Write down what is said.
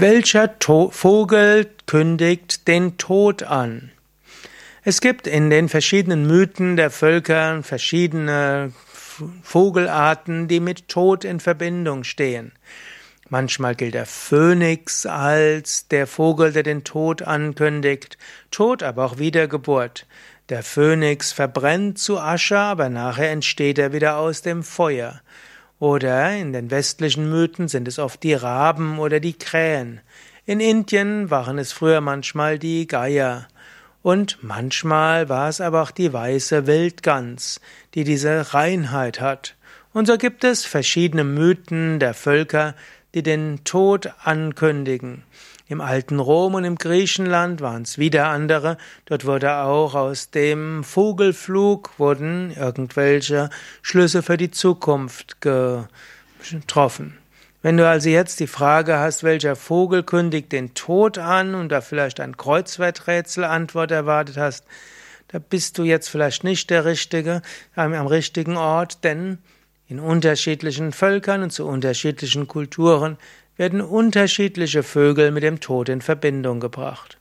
Welcher to Vogel kündigt den Tod an? Es gibt in den verschiedenen Mythen der Völker verschiedene Vogelarten, die mit Tod in Verbindung stehen. Manchmal gilt der Phönix als der Vogel, der den Tod ankündigt, Tod, aber auch Wiedergeburt. Der Phönix verbrennt zu Asche, aber nachher entsteht er wieder aus dem Feuer. Oder in den westlichen Mythen sind es oft die Raben oder die Krähen. In Indien waren es früher manchmal die Geier. Und manchmal war es aber auch die weiße Wildgans, die diese Reinheit hat. Und so gibt es verschiedene Mythen der Völker, die den Tod ankündigen. Im alten Rom und im Griechenland waren es wieder andere. Dort wurde auch aus dem Vogelflug wurden irgendwelche Schlüsse für die Zukunft getroffen. Wenn du also jetzt die Frage hast, welcher Vogel kündigt den Tod an und da vielleicht ein Kreuzworträtsel-Antwort erwartet hast, da bist du jetzt vielleicht nicht der Richtige, am, am richtigen Ort, denn in unterschiedlichen Völkern und zu unterschiedlichen Kulturen werden unterschiedliche Vögel mit dem Tod in Verbindung gebracht.